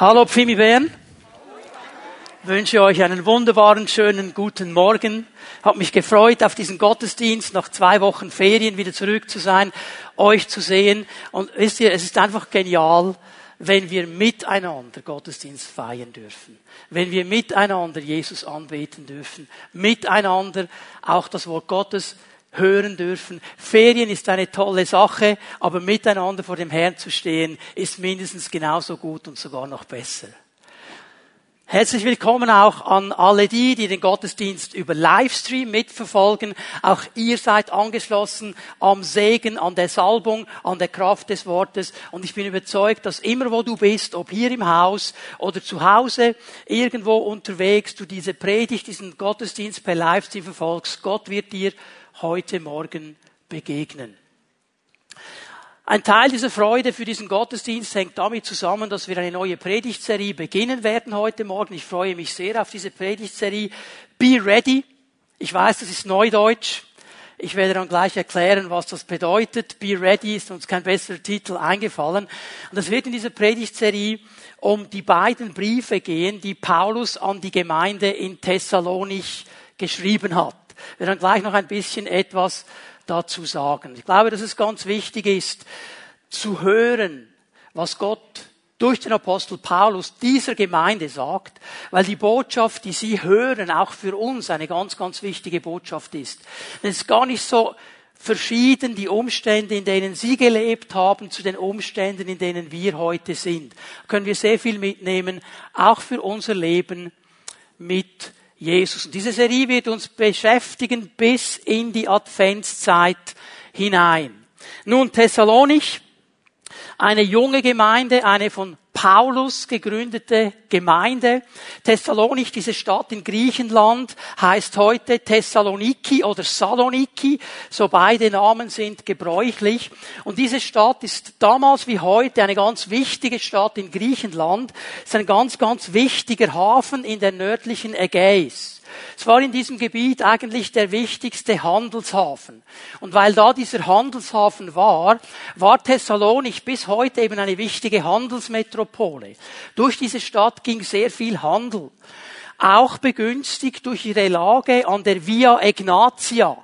Hallo Pfimi Bern. Ich wünsche euch einen wunderbaren, schönen guten Morgen. Hab mich gefreut, auf diesen Gottesdienst nach zwei Wochen Ferien wieder zurück zu sein, euch zu sehen. Und wisst ihr, es ist einfach genial, wenn wir miteinander Gottesdienst feiern dürfen. Wenn wir miteinander Jesus anbeten dürfen. Miteinander auch das Wort Gottes hören dürfen. Ferien ist eine tolle Sache, aber miteinander vor dem Herrn zu stehen, ist mindestens genauso gut und sogar noch besser. Herzlich willkommen auch an alle die, die den Gottesdienst über Livestream mitverfolgen. Auch ihr seid angeschlossen am Segen, an der Salbung, an der Kraft des Wortes. Und ich bin überzeugt, dass immer wo du bist, ob hier im Haus oder zu Hause, irgendwo unterwegs, du diese Predigt, diesen Gottesdienst per Livestream verfolgst, Gott wird dir heute Morgen begegnen. Ein Teil dieser Freude für diesen Gottesdienst hängt damit zusammen, dass wir eine neue Predigtserie beginnen werden heute Morgen. Ich freue mich sehr auf diese Predigtserie. Be ready. Ich weiß, das ist Neudeutsch. Ich werde dann gleich erklären, was das bedeutet. Be ready ist uns kein besserer Titel eingefallen. Und es wird in dieser Predigtserie um die beiden Briefe gehen, die Paulus an die Gemeinde in Thessalonich geschrieben hat. Wir werden gleich noch ein bisschen etwas dazu sagen. Ich glaube, dass es ganz wichtig ist, zu hören, was Gott durch den Apostel Paulus dieser Gemeinde sagt, weil die Botschaft, die sie hören, auch für uns eine ganz, ganz wichtige Botschaft ist. Es ist gar nicht so verschieden, die Umstände, in denen sie gelebt haben, zu den Umständen, in denen wir heute sind. Da können wir sehr viel mitnehmen, auch für unser Leben mit Jesus. Und diese Serie wird uns beschäftigen bis in die Adventszeit hinein. Nun, Thessalonich, eine junge Gemeinde, eine von Paulus gegründete Gemeinde. Thessalonich, diese Stadt in Griechenland, heißt heute Thessaloniki oder Saloniki. So beide Namen sind gebräuchlich. Und diese Stadt ist damals wie heute eine ganz wichtige Stadt in Griechenland. Es ist ein ganz, ganz wichtiger Hafen in der nördlichen Ägäis. Es war in diesem Gebiet eigentlich der wichtigste Handelshafen. Und weil da dieser Handelshafen war, war Thessalonich bis heute eben eine wichtige Handelsmetropole. Durch diese Stadt ging sehr viel Handel auch begünstigt durch ihre Lage an der Via Egnatia.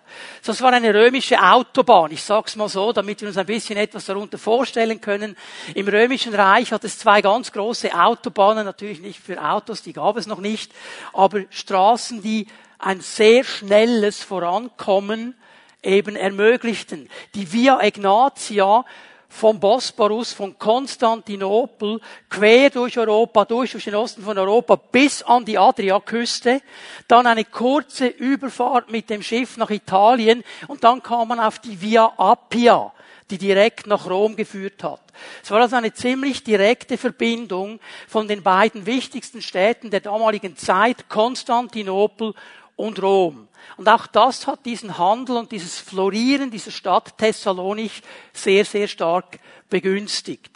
Das war eine römische Autobahn. Ich sag's mal so, damit wir uns ein bisschen etwas darunter vorstellen können. Im römischen Reich hat es zwei ganz große Autobahnen, natürlich nicht für Autos, die gab es noch nicht, aber Straßen, die ein sehr schnelles Vorankommen eben ermöglichten. Die Via Egnatia vom Bosporus, von Konstantinopel, quer durch Europa, durch, durch den Osten von Europa bis an die Adriaküste, dann eine kurze Überfahrt mit dem Schiff nach Italien und dann kam man auf die Via Appia, die direkt nach Rom geführt hat. Es war also eine ziemlich direkte Verbindung von den beiden wichtigsten Städten der damaligen Zeit, Konstantinopel und Rom. Und auch das hat diesen Handel und dieses Florieren dieser Stadt Thessalonich sehr, sehr stark begünstigt.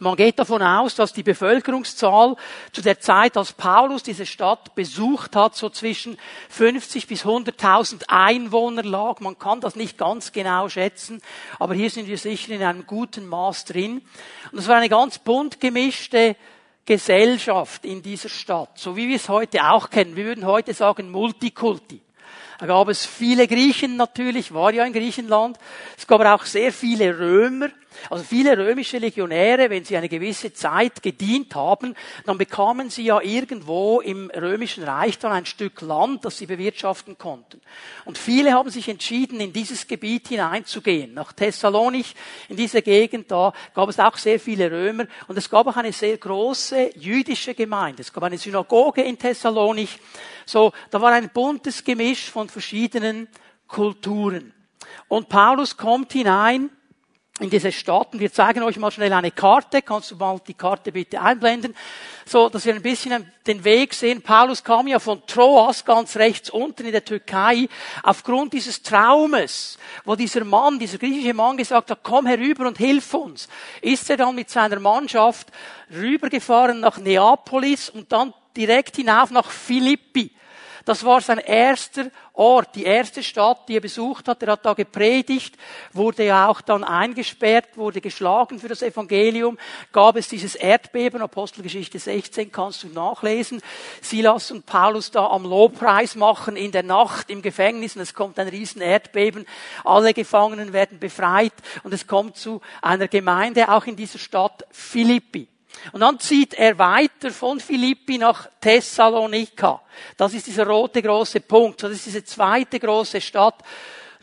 Man geht davon aus, dass die Bevölkerungszahl zu der Zeit, als Paulus diese Stadt besucht hat, so zwischen 50 bis 100.000 Einwohner lag. Man kann das nicht ganz genau schätzen, aber hier sind wir sicher in einem guten Maß drin. Und es war eine ganz bunt gemischte Gesellschaft in dieser Stadt, so wie wir es heute auch kennen. Wir würden heute sagen Multikulti. Da gab es viele Griechen natürlich, war ja in Griechenland. Es gab aber auch sehr viele Römer. Also viele römische Legionäre, wenn sie eine gewisse Zeit gedient haben, dann bekamen sie ja irgendwo im römischen Reich dann ein Stück Land, das sie bewirtschaften konnten. Und viele haben sich entschieden, in dieses Gebiet hineinzugehen. Nach Thessalonich, in dieser Gegend, da gab es auch sehr viele Römer und es gab auch eine sehr große jüdische Gemeinde. Es gab eine Synagoge in Thessalonich. So, da war ein buntes Gemisch von verschiedenen Kulturen. Und Paulus kommt hinein in diese Stadt. Und wir zeigen euch mal schnell eine Karte. Kannst du mal die Karte bitte einblenden? So, dass wir ein bisschen den Weg sehen. Paulus kam ja von Troas ganz rechts unten in der Türkei aufgrund dieses Traumes, wo dieser Mann, dieser griechische Mann gesagt hat, komm herüber und hilf uns. Ist er dann mit seiner Mannschaft rübergefahren nach Neapolis und dann direkt hinauf nach Philippi. Das war sein erster Ort, die erste Stadt, die er besucht hat. Er hat da gepredigt, wurde ja auch dann eingesperrt, wurde geschlagen für das Evangelium. Gab es dieses Erdbeben, Apostelgeschichte 16, kannst du nachlesen. Silas und Paulus da am Lobpreis machen in der Nacht im Gefängnis und es kommt ein riesen Erdbeben. Alle Gefangenen werden befreit und es kommt zu einer Gemeinde auch in dieser Stadt Philippi. Und dann zieht er weiter von Philippi nach Thessalonika. Das ist dieser rote große Punkt. Das ist diese zweite große Stadt.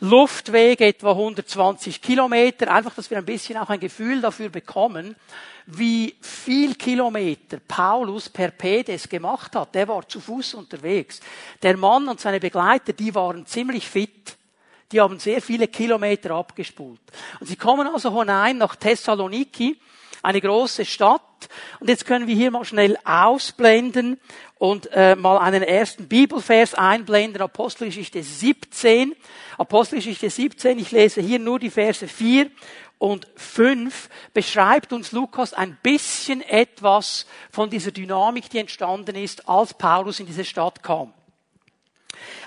Luftweg etwa 120 Kilometer. Einfach, dass wir ein bisschen auch ein Gefühl dafür bekommen, wie viel Kilometer Paulus per Pedes gemacht hat. Der war zu Fuß unterwegs. Der Mann und seine Begleiter, die waren ziemlich fit. Die haben sehr viele Kilometer abgespult. Und sie kommen also hinein nach Thessaloniki eine große Stadt. Und jetzt können wir hier mal schnell ausblenden und äh, mal einen ersten Bibelvers einblenden, Apostelgeschichte 17. Apostelgeschichte 17, ich lese hier nur die Verse 4 und 5, beschreibt uns Lukas ein bisschen etwas von dieser Dynamik, die entstanden ist, als Paulus in diese Stadt kam.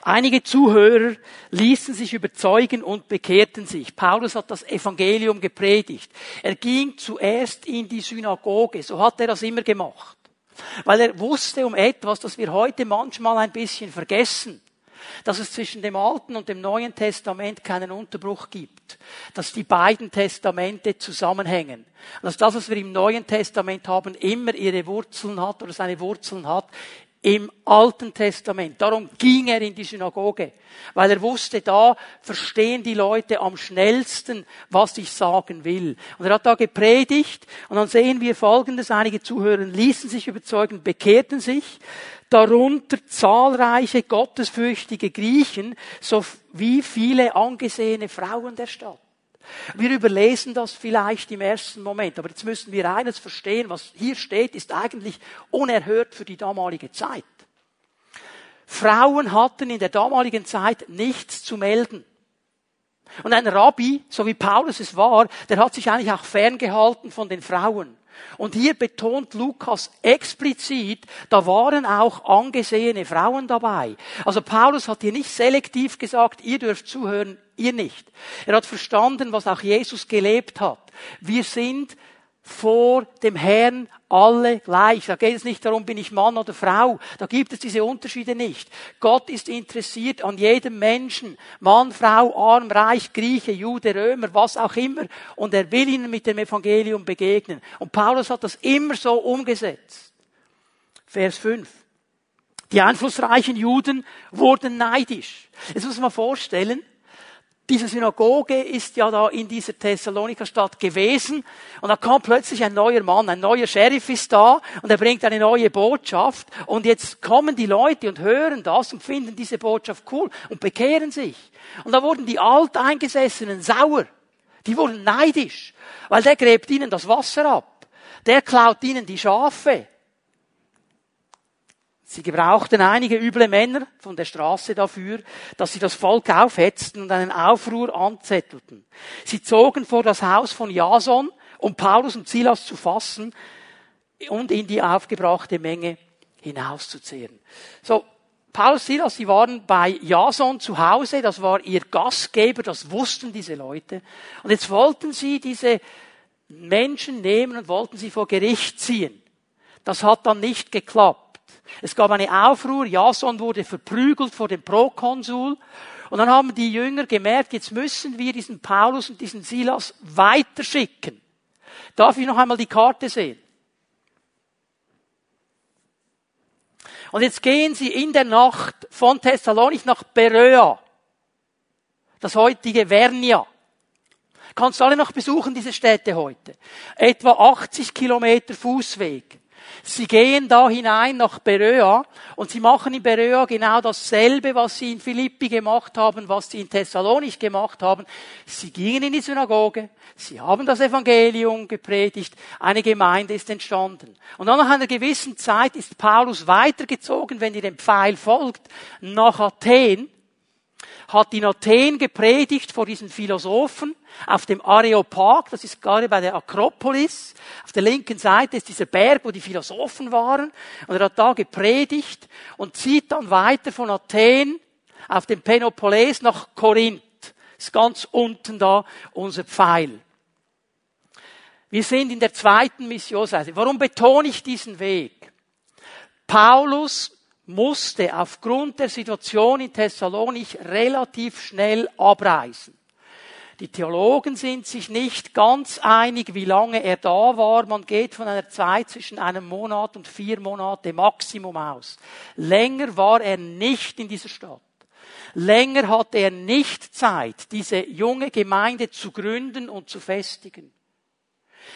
Einige Zuhörer ließen sich überzeugen und bekehrten sich. Paulus hat das Evangelium gepredigt. Er ging zuerst in die Synagoge. So hat er das immer gemacht. Weil er wusste um etwas, das wir heute manchmal ein bisschen vergessen. Dass es zwischen dem Alten und dem Neuen Testament keinen Unterbruch gibt. Dass die beiden Testamente zusammenhängen. Dass das, was wir im Neuen Testament haben, immer ihre Wurzeln hat oder seine Wurzeln hat im Alten Testament. Darum ging er in die Synagoge, weil er wusste, da verstehen die Leute am schnellsten, was ich sagen will. Und er hat da gepredigt und dann sehen wir Folgendes. Einige Zuhörer ließen sich überzeugen, bekehrten sich, darunter zahlreiche gottesfürchtige Griechen, so wie viele angesehene Frauen der Stadt. Wir überlesen das vielleicht im ersten Moment, aber jetzt müssen wir eines verstehen, was hier steht, ist eigentlich unerhört für die damalige Zeit. Frauen hatten in der damaligen Zeit nichts zu melden. Und ein Rabbi, so wie Paulus es war, der hat sich eigentlich auch ferngehalten von den Frauen. Und hier betont Lukas explizit, da waren auch angesehene Frauen dabei. Also Paulus hat hier nicht selektiv gesagt, ihr dürft zuhören, ihr nicht. Er hat verstanden, was auch Jesus gelebt hat. Wir sind vor dem Herrn alle gleich. Da geht es nicht darum, bin ich Mann oder Frau. Da gibt es diese Unterschiede nicht. Gott ist interessiert an jedem Menschen. Mann, Frau, arm, reich, Grieche, Jude, Römer, was auch immer. Und er will ihnen mit dem Evangelium begegnen. Und Paulus hat das immer so umgesetzt. Vers 5. Die einflussreichen Juden wurden neidisch. Jetzt muss man vorstellen, diese Synagoge ist ja da in dieser Thessaloniker Stadt gewesen und da kommt plötzlich ein neuer Mann, ein neuer Sheriff ist da und er bringt eine neue Botschaft und jetzt kommen die Leute und hören das und finden diese Botschaft cool und bekehren sich. Und da wurden die Alteingesessenen sauer. Die wurden neidisch, weil der gräbt ihnen das Wasser ab. Der klaut ihnen die Schafe. Sie gebrauchten einige üble Männer von der Straße dafür, dass sie das Volk aufhetzten und einen Aufruhr anzettelten. Sie zogen vor das Haus von Jason, um Paulus und Silas zu fassen und in die aufgebrachte Menge hinauszuzehren. So, Paulus und Silas, sie waren bei Jason zu Hause, das war ihr Gastgeber, das wussten diese Leute. Und jetzt wollten sie diese Menschen nehmen und wollten sie vor Gericht ziehen. Das hat dann nicht geklappt. Es gab eine Aufruhr, Jason wurde verprügelt vor dem Prokonsul. Und dann haben die Jünger gemerkt, jetzt müssen wir diesen Paulus und diesen Silas weiterschicken. Darf ich noch einmal die Karte sehen? Und jetzt gehen sie in der Nacht von Thessalonik nach Beröa. Das heutige Vernia. Kannst du alle noch besuchen, diese Städte heute? Etwa 80 Kilometer Fußweg. Sie gehen da hinein nach Beröa und sie machen in Beröa genau dasselbe, was sie in Philippi gemacht haben, was sie in Thessalonich gemacht haben. Sie gingen in die Synagoge, sie haben das Evangelium gepredigt, eine Gemeinde ist entstanden. Und dann nach einer gewissen Zeit ist Paulus weitergezogen, wenn ihr dem Pfeil folgt, nach Athen. Hat in Athen gepredigt vor diesen Philosophen auf dem Areopag, das ist gerade bei der Akropolis. Auf der linken Seite ist dieser Berg, wo die Philosophen waren. Und er hat da gepredigt und zieht dann weiter von Athen auf dem Peloponnes nach Korinth. Ist ganz unten da unser Pfeil. Wir sind in der zweiten Missionsreise. Warum betone ich diesen Weg? Paulus musste aufgrund der Situation in Thessalonich relativ schnell abreisen. Die Theologen sind sich nicht ganz einig, wie lange er da war. Man geht von einer Zeit zwischen einem Monat und vier Monate Maximum aus. Länger war er nicht in dieser Stadt. Länger hatte er nicht Zeit, diese junge Gemeinde zu gründen und zu festigen.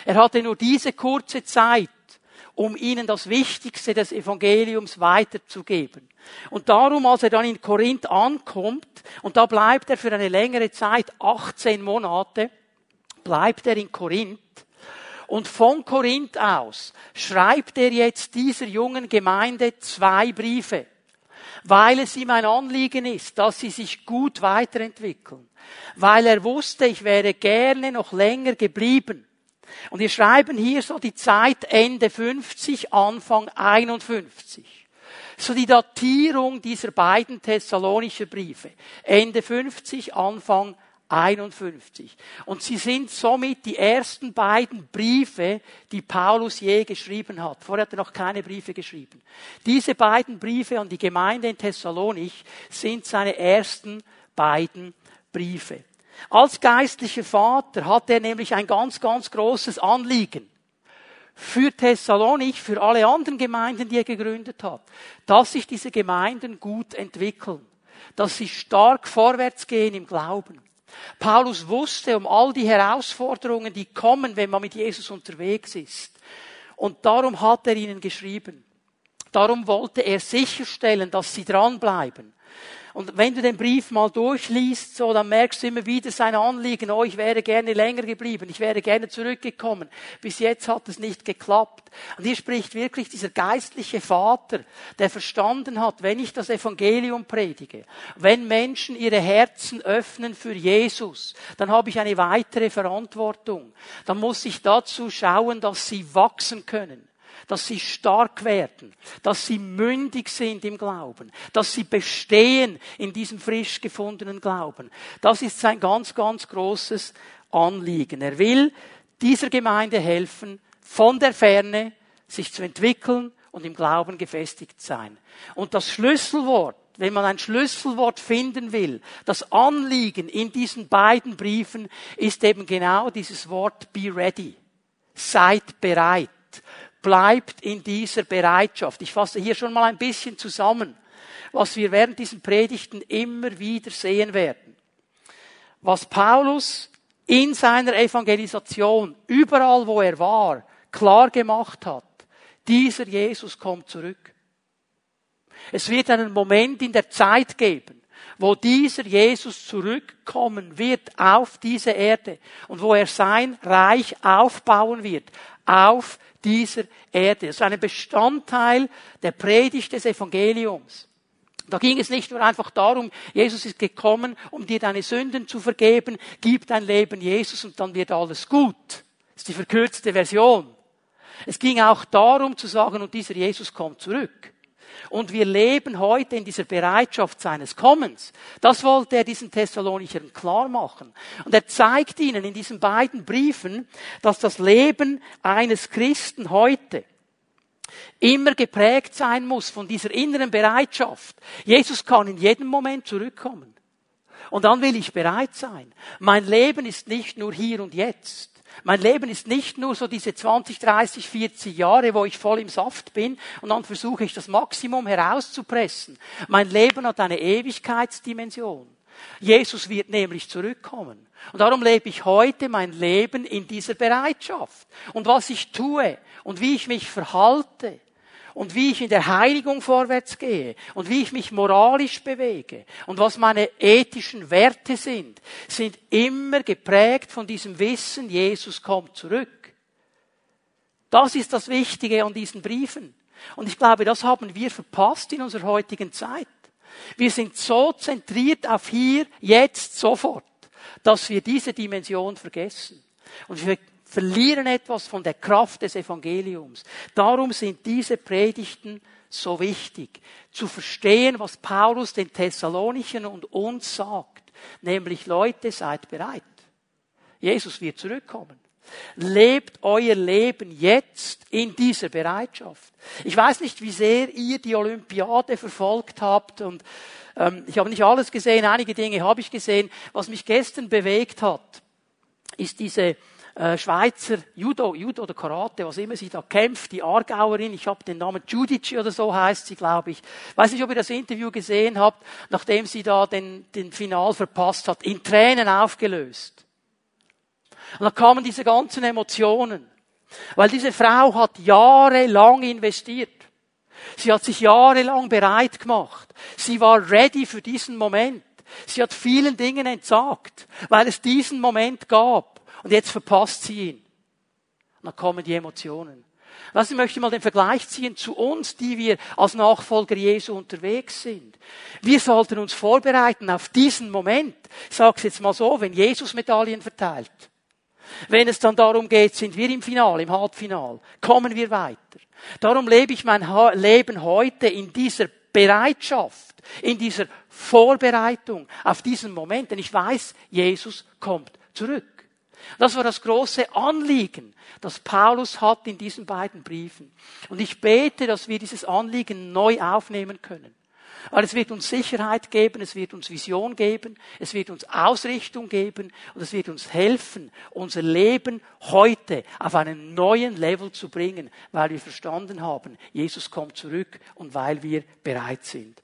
Er hatte nur diese kurze Zeit, um ihnen das Wichtigste des Evangeliums weiterzugeben. Und darum, als er dann in Korinth ankommt, und da bleibt er für eine längere Zeit, 18 Monate, bleibt er in Korinth, und von Korinth aus schreibt er jetzt dieser jungen Gemeinde zwei Briefe, weil es ihm ein Anliegen ist, dass sie sich gut weiterentwickeln, weil er wusste, ich wäre gerne noch länger geblieben und wir schreiben hier so die Zeit Ende 50, Anfang 51. So die Datierung dieser beiden thessalonischen Briefe. Ende 50, Anfang 51. Und sie sind somit die ersten beiden Briefe, die Paulus je geschrieben hat. Vorher hat er noch keine Briefe geschrieben. Diese beiden Briefe an die Gemeinde in Thessalonich sind seine ersten beiden Briefe. Als geistlicher Vater hat er nämlich ein ganz, ganz großes Anliegen für Thessalonich, für alle anderen Gemeinden, die er gegründet hat, dass sich diese Gemeinden gut entwickeln, dass sie stark vorwärts gehen im Glauben. Paulus wusste um all die Herausforderungen, die kommen, wenn man mit Jesus unterwegs ist. Und darum hat er ihnen geschrieben. Darum wollte er sicherstellen, dass sie dranbleiben. Und wenn du den Brief mal durchliest, so, dann merkst du immer wieder sein Anliegen, oh, ich wäre gerne länger geblieben, ich wäre gerne zurückgekommen. Bis jetzt hat es nicht geklappt. Und hier spricht wirklich dieser geistliche Vater, der verstanden hat, wenn ich das Evangelium predige, wenn Menschen ihre Herzen öffnen für Jesus, dann habe ich eine weitere Verantwortung. Dann muss ich dazu schauen, dass sie wachsen können dass sie stark werden, dass sie mündig sind im Glauben, dass sie bestehen in diesem frisch gefundenen Glauben. Das ist sein ganz, ganz großes Anliegen. Er will dieser Gemeinde helfen, von der Ferne sich zu entwickeln und im Glauben gefestigt sein. Und das Schlüsselwort, wenn man ein Schlüsselwort finden will, das Anliegen in diesen beiden Briefen ist eben genau dieses Wort be ready. Seid bereit bleibt in dieser Bereitschaft. Ich fasse hier schon mal ein bisschen zusammen, was wir während diesen Predigten immer wieder sehen werden. Was Paulus in seiner Evangelisation, überall wo er war, klar gemacht hat, dieser Jesus kommt zurück. Es wird einen Moment in der Zeit geben, wo dieser Jesus zurückkommen wird auf diese Erde und wo er sein Reich aufbauen wird auf dieser Erde. Das ist ein Bestandteil der Predigt des Evangeliums. Da ging es nicht nur einfach darum, Jesus ist gekommen, um dir deine Sünden zu vergeben, gib dein Leben Jesus und dann wird alles gut. Das ist die verkürzte Version. Es ging auch darum zu sagen, und dieser Jesus kommt zurück. Und wir leben heute in dieser Bereitschaft seines Kommens. Das wollte er diesen Thessalonichern klar machen. Und er zeigt ihnen in diesen beiden Briefen, dass das Leben eines Christen heute immer geprägt sein muss von dieser inneren Bereitschaft. Jesus kann in jedem Moment zurückkommen. Und dann will ich bereit sein. Mein Leben ist nicht nur hier und jetzt. Mein Leben ist nicht nur so diese 20, 30, 40 Jahre, wo ich voll im Saft bin und dann versuche ich das Maximum herauszupressen. Mein Leben hat eine Ewigkeitsdimension. Jesus wird nämlich zurückkommen. Und darum lebe ich heute mein Leben in dieser Bereitschaft. Und was ich tue und wie ich mich verhalte, und wie ich in der Heiligung vorwärts gehe und wie ich mich moralisch bewege und was meine ethischen Werte sind, sind immer geprägt von diesem Wissen, Jesus kommt zurück. Das ist das Wichtige an diesen Briefen. Und ich glaube, das haben wir verpasst in unserer heutigen Zeit. Wir sind so zentriert auf hier, jetzt, sofort, dass wir diese Dimension vergessen. Und wir verlieren etwas von der Kraft des Evangeliums. Darum sind diese Predigten so wichtig. Zu verstehen, was Paulus den Thessalonichen und uns sagt. Nämlich, Leute, seid bereit. Jesus wird zurückkommen. Lebt euer Leben jetzt in dieser Bereitschaft. Ich weiß nicht, wie sehr ihr die Olympiade verfolgt habt und ähm, ich habe nicht alles gesehen, einige Dinge habe ich gesehen. Was mich gestern bewegt hat, ist diese äh, Schweizer Judo, Judo oder Karate, was immer sie da kämpft, die Aargauerin, ich habe den Namen Judici oder so heißt sie, glaube ich. Weiß nicht, ob ihr das Interview gesehen habt, nachdem sie da den, den Final verpasst hat, in Tränen aufgelöst. Und da kamen diese ganzen Emotionen. Weil diese Frau hat jahrelang investiert. Sie hat sich jahrelang bereit gemacht. Sie war ready für diesen Moment. Sie hat vielen Dingen entsagt, weil es diesen Moment gab. Und jetzt verpasst sie ihn. Und dann kommen die Emotionen. Was ich möchte mal den Vergleich ziehen zu uns, die wir als Nachfolger Jesu unterwegs sind. Wir sollten uns vorbereiten auf diesen Moment. Ich sage es jetzt mal so, wenn Jesus Medaillen verteilt. Wenn es dann darum geht, sind wir im Final, im Halbfinal, kommen wir weiter. Darum lebe ich mein Leben heute in dieser Bereitschaft, in dieser Vorbereitung auf diesen Moment, denn ich weiß, Jesus kommt zurück. Das war das große Anliegen, das Paulus hat in diesen beiden Briefen. Und ich bete, dass wir dieses Anliegen neu aufnehmen können. Weil es wird uns Sicherheit geben, es wird uns Vision geben, es wird uns Ausrichtung geben und es wird uns helfen, unser Leben heute auf einen neuen Level zu bringen, weil wir verstanden haben, Jesus kommt zurück und weil wir bereit sind.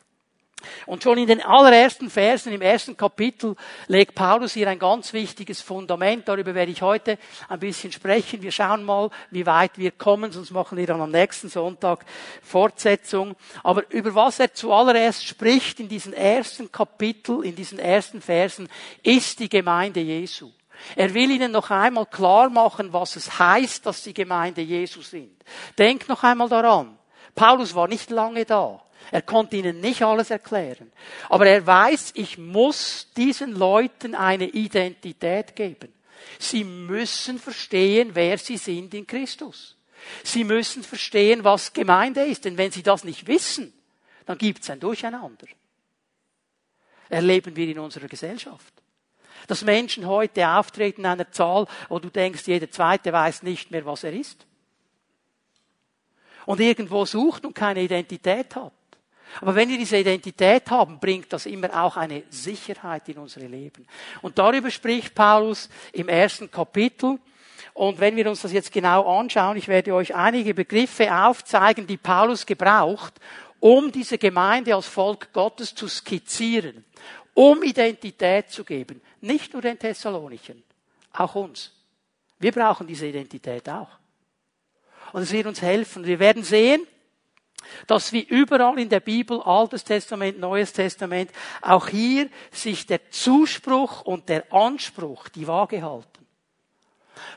Und schon in den allerersten Versen im ersten Kapitel legt Paulus hier ein ganz wichtiges Fundament. Darüber werde ich heute ein bisschen sprechen. Wir schauen mal, wie weit wir kommen, sonst machen wir dann am nächsten Sonntag Fortsetzung. Aber über was er zuallererst spricht in diesem ersten Kapitel, in diesen ersten Versen, ist die Gemeinde Jesu. Er will ihnen noch einmal klar machen, was es heißt, dass sie Gemeinde Jesu sind. Denkt noch einmal daran. Paulus war nicht lange da. Er konnte ihnen nicht alles erklären. Aber er weiß, ich muss diesen Leuten eine Identität geben. Sie müssen verstehen, wer sie sind in Christus. Sie müssen verstehen, was Gemeinde ist. Denn wenn sie das nicht wissen, dann gibt es ein Durcheinander. Erleben wir in unserer Gesellschaft. Dass Menschen heute auftreten in einer Zahl, wo du denkst, jeder Zweite weiß nicht mehr, was er ist. Und irgendwo sucht und keine Identität hat. Aber wenn wir diese Identität haben, bringt das immer auch eine Sicherheit in unsere Leben. Und darüber spricht Paulus im ersten Kapitel. Und wenn wir uns das jetzt genau anschauen, ich werde euch einige Begriffe aufzeigen, die Paulus gebraucht, um diese Gemeinde als Volk Gottes zu skizzieren, um Identität zu geben. Nicht nur den Thessalonichen, auch uns. Wir brauchen diese Identität auch. Und es wird uns helfen. Wir werden sehen, dass wie überall in der Bibel, Altes Testament, Neues Testament, auch hier sich der Zuspruch und der Anspruch die Waage halten.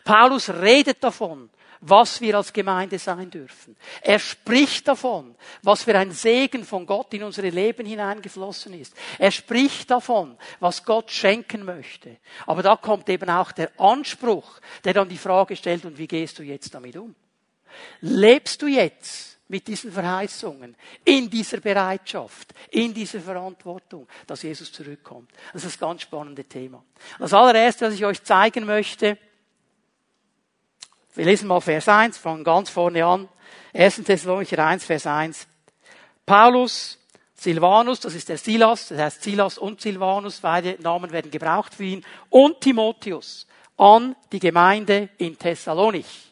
Paulus redet davon, was wir als Gemeinde sein dürfen. Er spricht davon, was für ein Segen von Gott in unsere Leben hineingeflossen ist. Er spricht davon, was Gott schenken möchte. Aber da kommt eben auch der Anspruch, der dann die Frage stellt, und wie gehst du jetzt damit um? Lebst du jetzt mit diesen Verheißungen, in dieser Bereitschaft, in dieser Verantwortung, dass Jesus zurückkommt. Das ist das ganz spannende Thema. Das allererste, was ich euch zeigen möchte, wir lesen mal Vers 1, fangen ganz vorne an. 1. Thessalonicher 1, Vers 1. Paulus, Silvanus, das ist der Silas, das heißt Silas und Silvanus, beide Namen werden gebraucht für ihn, und Timotheus an die Gemeinde in Thessalonich.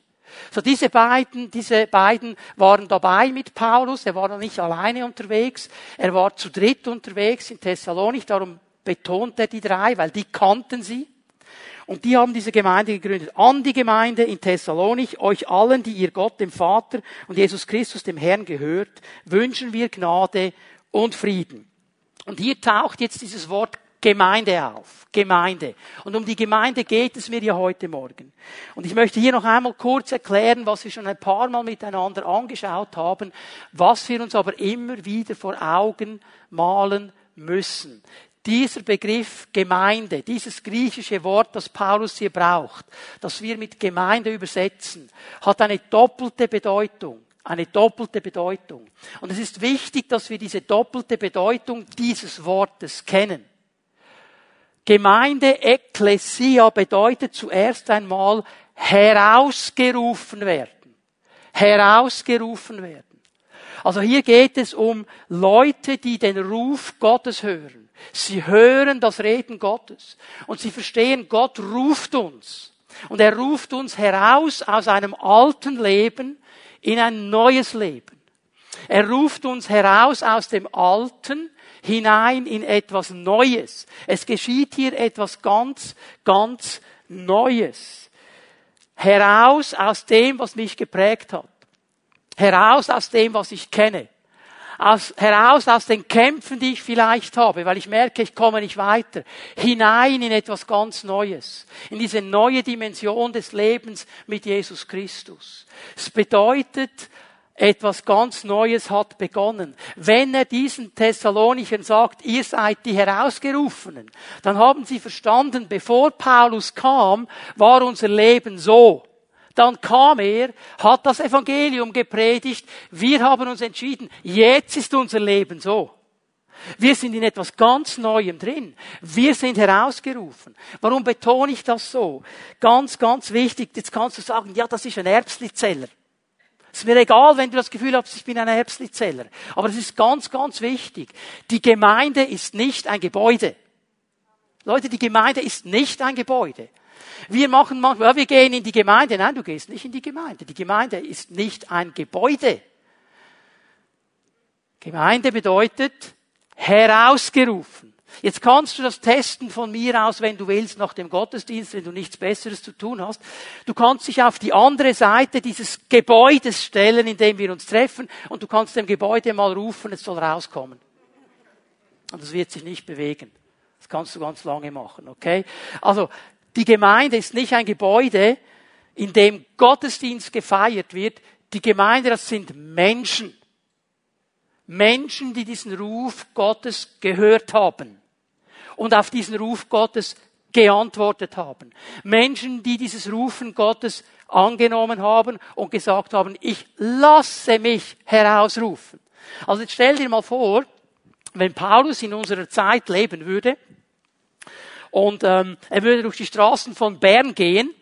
So diese beiden, diese beiden waren dabei mit Paulus. Er war noch nicht alleine unterwegs. Er war zu dritt unterwegs in Thessalonich. Darum betont er die drei, weil die kannten sie. Und die haben diese Gemeinde gegründet. An die Gemeinde in Thessalonich, euch allen, die ihr Gott, dem Vater und Jesus Christus, dem Herrn gehört, wünschen wir Gnade und Frieden. Und hier taucht jetzt dieses Wort Gemeinde auf. Gemeinde. Und um die Gemeinde geht es mir ja heute Morgen. Und ich möchte hier noch einmal kurz erklären, was wir schon ein paar Mal miteinander angeschaut haben, was wir uns aber immer wieder vor Augen malen müssen. Dieser Begriff Gemeinde, dieses griechische Wort, das Paulus hier braucht, das wir mit Gemeinde übersetzen, hat eine doppelte Bedeutung. Eine doppelte Bedeutung. Und es ist wichtig, dass wir diese doppelte Bedeutung dieses Wortes kennen. Gemeinde, Ekklesia bedeutet zuerst einmal herausgerufen werden. Herausgerufen werden. Also hier geht es um Leute, die den Ruf Gottes hören. Sie hören das Reden Gottes und sie verstehen, Gott ruft uns. Und er ruft uns heraus aus einem alten Leben in ein neues Leben. Er ruft uns heraus aus dem Alten hinein in etwas Neues. Es geschieht hier etwas ganz, ganz Neues. Heraus aus dem, was mich geprägt hat. Heraus aus dem, was ich kenne. Aus, heraus aus den Kämpfen, die ich vielleicht habe, weil ich merke, ich komme nicht weiter. Hinein in etwas ganz Neues. In diese neue Dimension des Lebens mit Jesus Christus. Es bedeutet, etwas ganz Neues hat begonnen. Wenn er diesen Thessalonichern sagt, ihr seid die Herausgerufenen, dann haben sie verstanden, bevor Paulus kam, war unser Leben so. Dann kam er, hat das Evangelium gepredigt, wir haben uns entschieden, jetzt ist unser Leben so. Wir sind in etwas ganz Neuem drin. Wir sind herausgerufen. Warum betone ich das so? Ganz, ganz wichtig. Jetzt kannst du sagen, ja, das ist ein Erbslizeller. Es mir egal, wenn du das Gefühl hast, ich bin ein Herbstlizeller. Aber es ist ganz, ganz wichtig. Die Gemeinde ist nicht ein Gebäude. Leute, die Gemeinde ist nicht ein Gebäude. Wir machen manchmal, ja, wir gehen in die Gemeinde. Nein, du gehst nicht in die Gemeinde. Die Gemeinde ist nicht ein Gebäude. Gemeinde bedeutet herausgerufen. Jetzt kannst du das testen von mir aus, wenn du willst, nach dem Gottesdienst, wenn du nichts Besseres zu tun hast. Du kannst dich auf die andere Seite dieses Gebäudes stellen, in dem wir uns treffen, und du kannst dem Gebäude mal rufen, es soll rauskommen. Und es wird sich nicht bewegen. Das kannst du ganz lange machen, okay? Also, die Gemeinde ist nicht ein Gebäude, in dem Gottesdienst gefeiert wird. Die Gemeinde, das sind Menschen. Menschen, die diesen Ruf Gottes gehört haben und auf diesen Ruf Gottes geantwortet haben. Menschen, die dieses Rufen Gottes angenommen haben und gesagt haben, ich lasse mich herausrufen. Also jetzt stell dir mal vor, wenn Paulus in unserer Zeit leben würde und ähm, er würde durch die Straßen von Bern gehen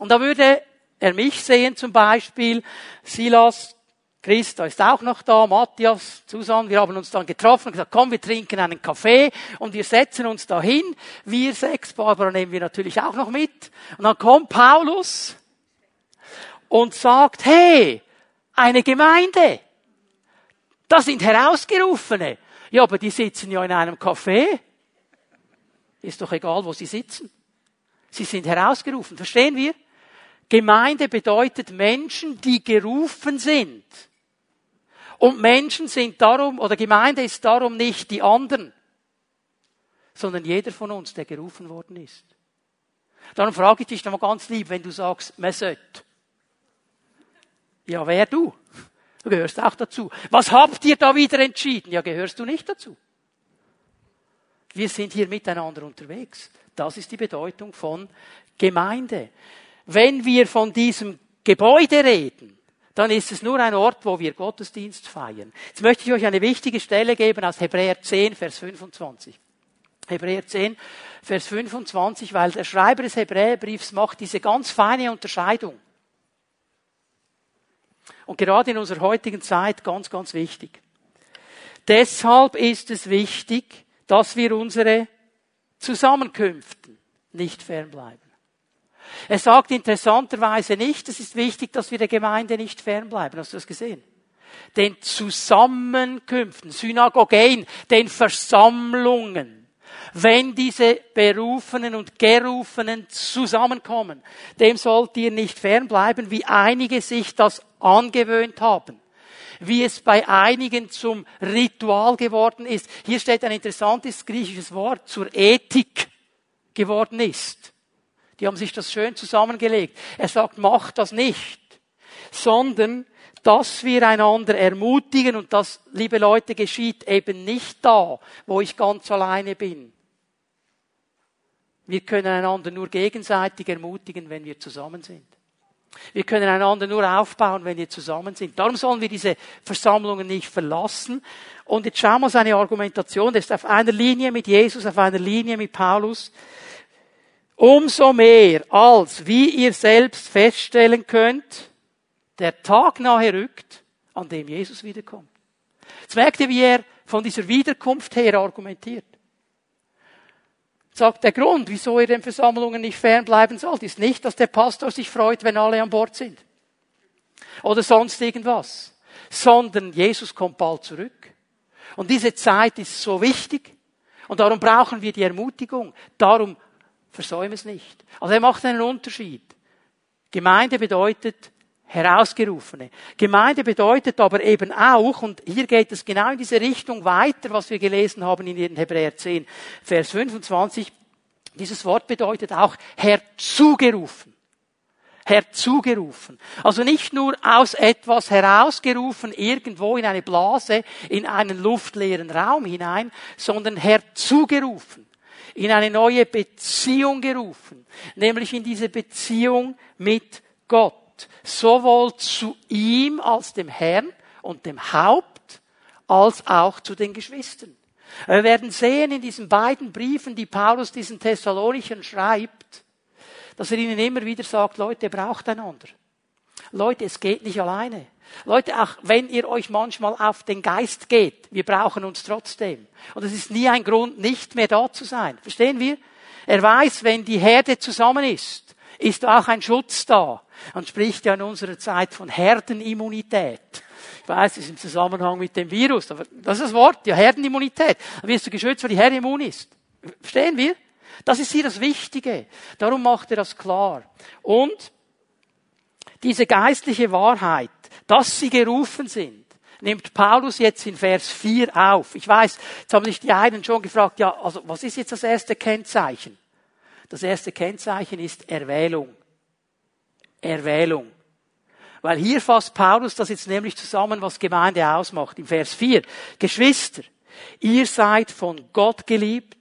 und da würde er mich sehen zum Beispiel, Silas, Christa ist auch noch da, Matthias, Susan, wir haben uns dann getroffen und gesagt, komm, wir trinken einen Kaffee und wir setzen uns dahin. Wir sechs, Barbara nehmen wir natürlich auch noch mit. Und dann kommt Paulus und sagt, hey, eine Gemeinde. Das sind Herausgerufene. Ja, aber die sitzen ja in einem Café. Ist doch egal, wo sie sitzen. Sie sind herausgerufen. Verstehen wir? Gemeinde bedeutet Menschen, die gerufen sind. Und Menschen sind darum, oder Gemeinde ist darum nicht die anderen, sondern jeder von uns, der gerufen worden ist. Darum frage ich dich nochmal ganz lieb, wenn du sagst, sollte. Ja, wer du? Du gehörst auch dazu. Was habt ihr da wieder entschieden? Ja, gehörst du nicht dazu. Wir sind hier miteinander unterwegs. Das ist die Bedeutung von Gemeinde. Wenn wir von diesem Gebäude reden, dann ist es nur ein Ort, wo wir Gottesdienst feiern. Jetzt möchte ich euch eine wichtige Stelle geben aus Hebräer 10, Vers 25. Hebräer 10, Vers 25, weil der Schreiber des Hebräerbriefs macht diese ganz feine Unterscheidung. Und gerade in unserer heutigen Zeit ganz, ganz wichtig. Deshalb ist es wichtig, dass wir unsere Zusammenkünften nicht fernbleiben. Er sagt interessanterweise nicht, es ist wichtig, dass wir der Gemeinde nicht fernbleiben. Hast du das gesehen? Den Zusammenkünften, Synagogen, den Versammlungen. Wenn diese Berufenen und Gerufenen zusammenkommen, dem sollt ihr nicht fernbleiben, wie einige sich das angewöhnt haben. wie es bei einigen zum Ritual geworden ist. Hier steht ein interessantes griechisches Wort zur Ethik geworden ist. Die haben sich das schön zusammengelegt. Er sagt, macht das nicht, sondern dass wir einander ermutigen und das, liebe Leute, geschieht eben nicht da, wo ich ganz alleine bin. Wir können einander nur gegenseitig ermutigen, wenn wir zusammen sind. Wir können einander nur aufbauen, wenn wir zusammen sind. Darum sollen wir diese Versammlungen nicht verlassen. Und jetzt schauen wir uns seine Argumentation. Das ist auf einer Linie mit Jesus, auf einer Linie mit Paulus. Umso mehr, als wie ihr selbst feststellen könnt, der Tag nahe rückt, an dem Jesus wiederkommt. Jetzt merkt ihr, wie er von dieser Wiederkunft her argumentiert sagt, der Grund, wieso ihr den Versammlungen nicht fernbleiben sollt, ist nicht, dass der Pastor sich freut, wenn alle an Bord sind. Oder sonst irgendwas. Sondern Jesus kommt bald zurück. Und diese Zeit ist so wichtig. Und darum brauchen wir die Ermutigung. Darum versäumen es nicht. Also er macht einen Unterschied. Gemeinde bedeutet Herausgerufene. Gemeinde bedeutet aber eben auch, und hier geht es genau in diese Richtung weiter, was wir gelesen haben in Hebräer 10, Vers 25, dieses Wort bedeutet auch herzugerufen. Herzugerufen. Also nicht nur aus etwas herausgerufen, irgendwo in eine Blase, in einen luftleeren Raum hinein, sondern herzugerufen. In eine neue Beziehung gerufen. Nämlich in diese Beziehung mit Gott sowohl zu ihm als dem Herrn und dem Haupt, als auch zu den Geschwistern. Wir werden sehen in diesen beiden Briefen, die Paulus diesen Thessalonichern schreibt, dass er ihnen immer wieder sagt, Leute, braucht einander. Leute, es geht nicht alleine. Leute, auch wenn ihr euch manchmal auf den Geist geht, wir brauchen uns trotzdem. Und es ist nie ein Grund, nicht mehr da zu sein. Verstehen wir? Er weiß, wenn die Herde zusammen ist, ist auch ein Schutz da. Man spricht ja in unserer Zeit von Herdenimmunität. Ich weiß, das ist im Zusammenhang mit dem Virus, aber das ist das Wort, ja, Herdenimmunität. Dann wirst du geschützt, weil die Herde immun ist. Verstehen wir? Das ist hier das Wichtige. Darum macht er das klar. Und diese geistliche Wahrheit, dass sie gerufen sind, nimmt Paulus jetzt in Vers 4 auf. Ich weiß, jetzt haben sich die einen schon gefragt, ja, also was ist jetzt das erste Kennzeichen? Das erste Kennzeichen ist Erwählung. Erwählung. Weil hier fasst Paulus das jetzt nämlich zusammen, was Gemeinde ausmacht. Im Vers 4. Geschwister, ihr seid von Gott geliebt.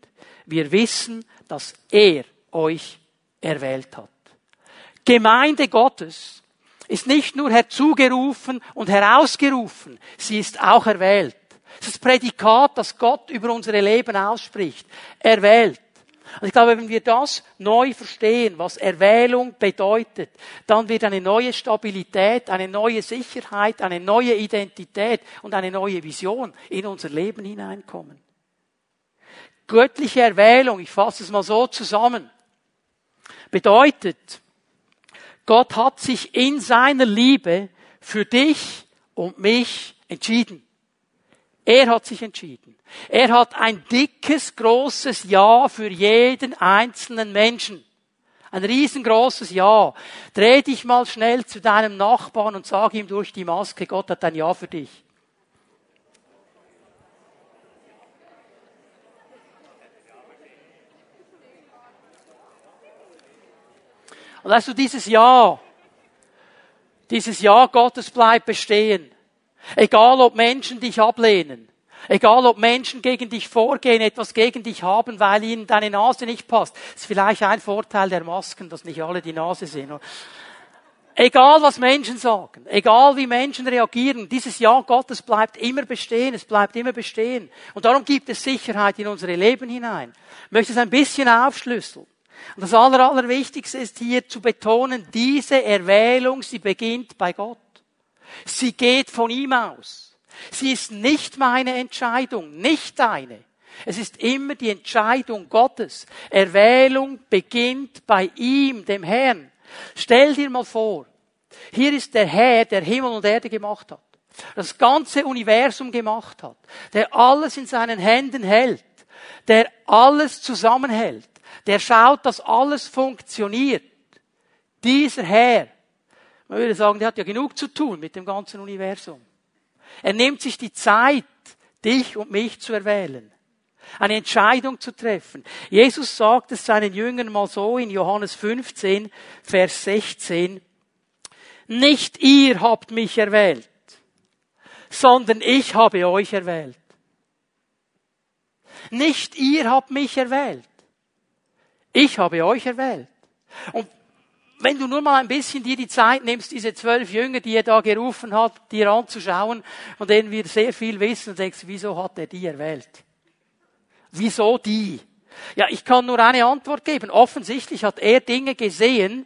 Wir wissen, dass er euch erwählt hat. Gemeinde Gottes ist nicht nur herzugerufen und herausgerufen, sie ist auch erwählt. Das ist das Prädikat, das Gott über unsere Leben ausspricht. Erwählt. Und ich glaube, wenn wir das neu verstehen, was Erwählung bedeutet, dann wird eine neue Stabilität, eine neue Sicherheit, eine neue Identität und eine neue Vision in unser Leben hineinkommen. Göttliche Erwählung, ich fasse es mal so zusammen, bedeutet, Gott hat sich in seiner Liebe für dich und mich entschieden. Er hat sich entschieden. Er hat ein dickes, großes Ja für jeden einzelnen Menschen. Ein riesengroßes Ja. Dreh dich mal schnell zu deinem Nachbarn und sag ihm durch die Maske, Gott hat ein Ja für dich. Und weißt du, dieses Ja, dieses Ja Gottes bleibt bestehen. Egal ob Menschen dich ablehnen. Egal ob Menschen gegen dich vorgehen, etwas gegen dich haben, weil ihnen deine Nase nicht passt. Das ist vielleicht ein Vorteil der Masken, dass nicht alle die Nase sehen. Egal was Menschen sagen, egal wie Menschen reagieren, dieses Ja Gottes bleibt immer bestehen, es bleibt immer bestehen. Und darum gibt es Sicherheit in unsere Leben hinein. Ich möchte es ein bisschen aufschlüsseln. Und das Aller, Allerwichtigste ist hier zu betonen, diese Erwählung, sie beginnt bei Gott. Sie geht von ihm aus. Sie ist nicht meine Entscheidung, nicht deine. Es ist immer die Entscheidung Gottes. Erwählung beginnt bei ihm, dem Herrn. Stell dir mal vor, hier ist der Herr, der Himmel und Erde gemacht hat, das ganze Universum gemacht hat, der alles in seinen Händen hält, der alles zusammenhält, der schaut, dass alles funktioniert. Dieser Herr man würde sagen, der hat ja genug zu tun mit dem ganzen Universum. Er nimmt sich die Zeit, dich und mich zu erwählen. Eine Entscheidung zu treffen. Jesus sagt es seinen Jüngern mal so in Johannes 15, Vers 16. Nicht ihr habt mich erwählt, sondern ich habe euch erwählt. Nicht ihr habt mich erwählt. Ich habe euch erwählt. Und wenn du nur mal ein bisschen dir die Zeit nimmst, diese zwölf Jünger, die er da gerufen hat, dir anzuschauen, von denen wir sehr viel wissen, und denkst, wieso hat er die erwählt? Wieso die? Ja, ich kann nur eine Antwort geben. Offensichtlich hat er Dinge gesehen,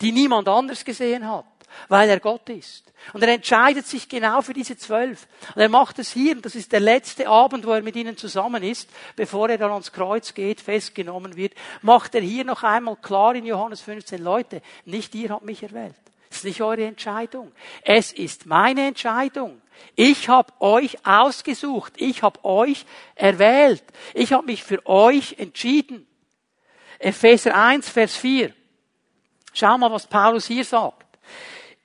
die niemand anders gesehen hat weil er Gott ist. Und er entscheidet sich genau für diese zwölf. Und er macht es hier, und das ist der letzte Abend, wo er mit ihnen zusammen ist, bevor er dann ans Kreuz geht, festgenommen wird, macht er hier noch einmal klar in Johannes 15, Leute, nicht ihr habt mich erwählt. Es ist nicht eure Entscheidung. Es ist meine Entscheidung. Ich habe euch ausgesucht. Ich habe euch erwählt. Ich habe mich für euch entschieden. Epheser 1, Vers 4. Schau mal, was Paulus hier sagt.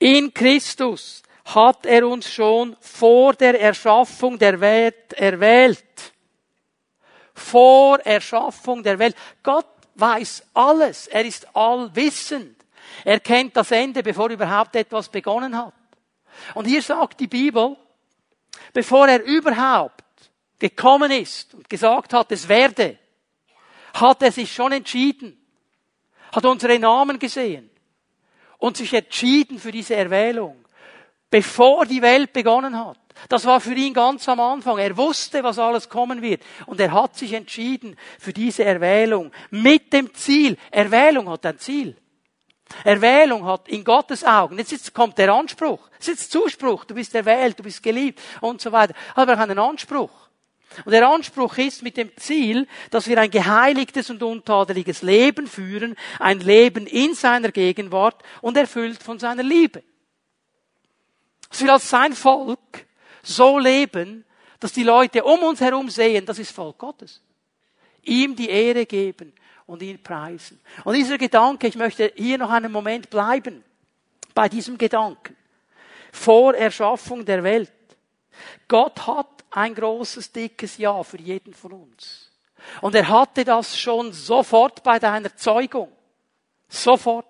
In Christus hat er uns schon vor der Erschaffung der Welt erwählt. Vor Erschaffung der Welt. Gott weiß alles. Er ist allwissend. Er kennt das Ende, bevor überhaupt etwas begonnen hat. Und hier sagt die Bibel, bevor er überhaupt gekommen ist und gesagt hat, es werde, hat er sich schon entschieden, hat unsere Namen gesehen, und sich entschieden für diese Erwählung, bevor die Welt begonnen hat. Das war für ihn ganz am Anfang. Er wusste, was alles kommen wird. Und er hat sich entschieden für diese Erwählung mit dem Ziel. Erwählung hat ein Ziel. Erwählung hat in Gottes Augen, jetzt kommt der Anspruch, jetzt ist Zuspruch, du bist erwählt, du bist geliebt und so weiter, aber auch einen Anspruch. Und der Anspruch ist mit dem Ziel, dass wir ein geheiligtes und untadeliges Leben führen, ein Leben in seiner Gegenwart und erfüllt von seiner Liebe. Dass wir als sein Volk so leben, dass die Leute um uns herum sehen, das ist Volk Gottes. Ihm die Ehre geben und ihn preisen. Und dieser Gedanke, ich möchte hier noch einen Moment bleiben, bei diesem Gedanken. Vor Erschaffung der Welt. Gott hat ein großes, dickes Ja für jeden von uns. Und er hatte das schon sofort bei deiner Zeugung. Sofort.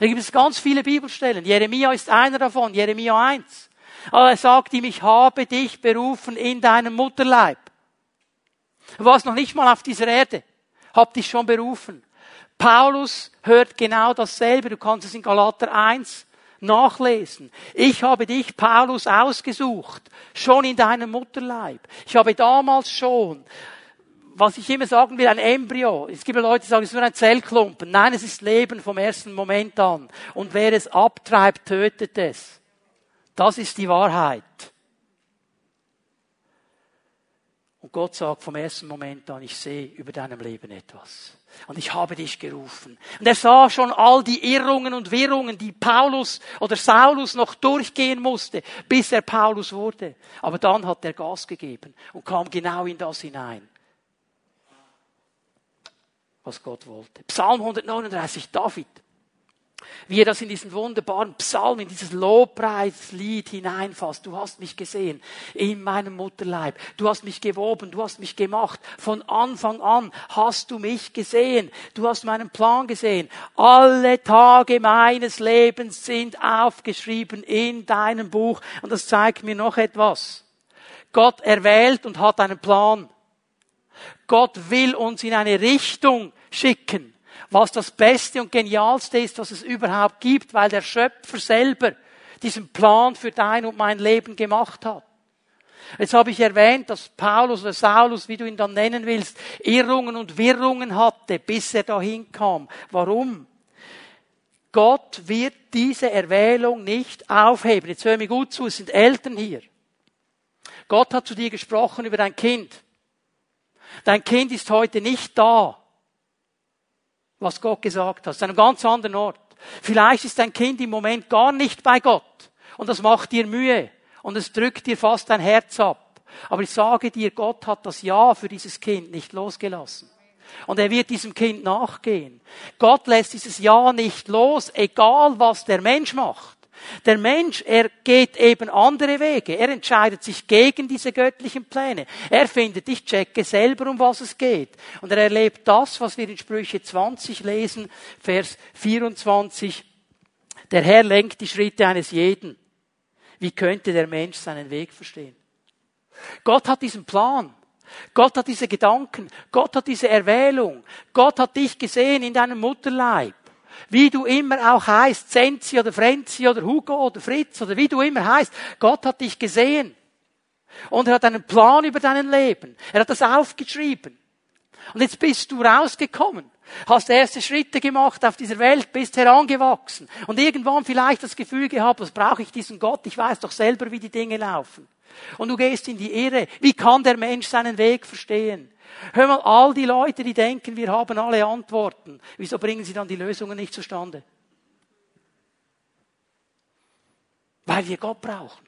Da gibt es ganz viele Bibelstellen. Jeremia ist einer davon, Jeremia 1. Aber er sagt ihm, ich habe dich berufen in deinem Mutterleib. Du warst noch nicht mal auf dieser Erde. Hab dich schon berufen. Paulus hört genau dasselbe. Du kannst es in Galater 1 nachlesen. Ich habe dich, Paulus, ausgesucht, schon in deinem Mutterleib. Ich habe damals schon, was ich immer sagen will, ein Embryo. Es gibt Leute, die sagen, es ist nur ein Zellklumpen. Nein, es ist Leben vom ersten Moment an. Und wer es abtreibt, tötet es. Das ist die Wahrheit. Und Gott sagt vom ersten Moment an, ich sehe über deinem Leben etwas. Und ich habe dich gerufen. Und er sah schon all die Irrungen und Wirrungen, die Paulus oder Saulus noch durchgehen musste, bis er Paulus wurde. Aber dann hat er Gas gegeben und kam genau in das hinein, was Gott wollte. Psalm 139, David wie er das in diesen wunderbaren Psalm, in dieses Lobpreislied hineinfasst. Du hast mich gesehen in meinem Mutterleib. Du hast mich gewoben, du hast mich gemacht. Von Anfang an hast du mich gesehen. Du hast meinen Plan gesehen. Alle Tage meines Lebens sind aufgeschrieben in deinem Buch. Und das zeigt mir noch etwas. Gott erwählt und hat einen Plan. Gott will uns in eine Richtung schicken was das Beste und Genialste ist, was es überhaupt gibt, weil der Schöpfer selber diesen Plan für dein und mein Leben gemacht hat. Jetzt habe ich erwähnt, dass Paulus oder Saulus, wie du ihn dann nennen willst, Irrungen und Wirrungen hatte, bis er dahin kam. Warum? Gott wird diese Erwählung nicht aufheben. Jetzt hör mir gut zu, es sind Eltern hier. Gott hat zu dir gesprochen über dein Kind. Dein Kind ist heute nicht da was Gott gesagt hat. Ist einem ganz anderen Ort. Vielleicht ist dein Kind im Moment gar nicht bei Gott. Und das macht dir Mühe. Und es drückt dir fast dein Herz ab. Aber ich sage dir, Gott hat das Ja für dieses Kind nicht losgelassen. Und er wird diesem Kind nachgehen. Gott lässt dieses Ja nicht los, egal was der Mensch macht. Der Mensch, er geht eben andere Wege. Er entscheidet sich gegen diese göttlichen Pläne. Er findet, ich checke selber, um was es geht. Und er erlebt das, was wir in Sprüche 20 lesen, Vers 24. Der Herr lenkt die Schritte eines jeden. Wie könnte der Mensch seinen Weg verstehen? Gott hat diesen Plan. Gott hat diese Gedanken. Gott hat diese Erwählung. Gott hat dich gesehen in deinem Mutterleib. Wie du immer auch heißt, Sensi oder Frenzi oder Hugo oder Fritz oder wie du immer heißt. Gott hat dich gesehen. Und er hat einen Plan über dein Leben. Er hat das aufgeschrieben. Und jetzt bist du rausgekommen, hast erste Schritte gemacht auf dieser Welt, bist herangewachsen und irgendwann vielleicht das Gefühl gehabt, was brauche ich diesen Gott? Ich weiß doch selber, wie die Dinge laufen. Und du gehst in die Irre. Wie kann der Mensch seinen Weg verstehen? Hör mal, all die Leute, die denken, wir haben alle Antworten, wieso bringen sie dann die Lösungen nicht zustande? Weil wir Gott brauchen.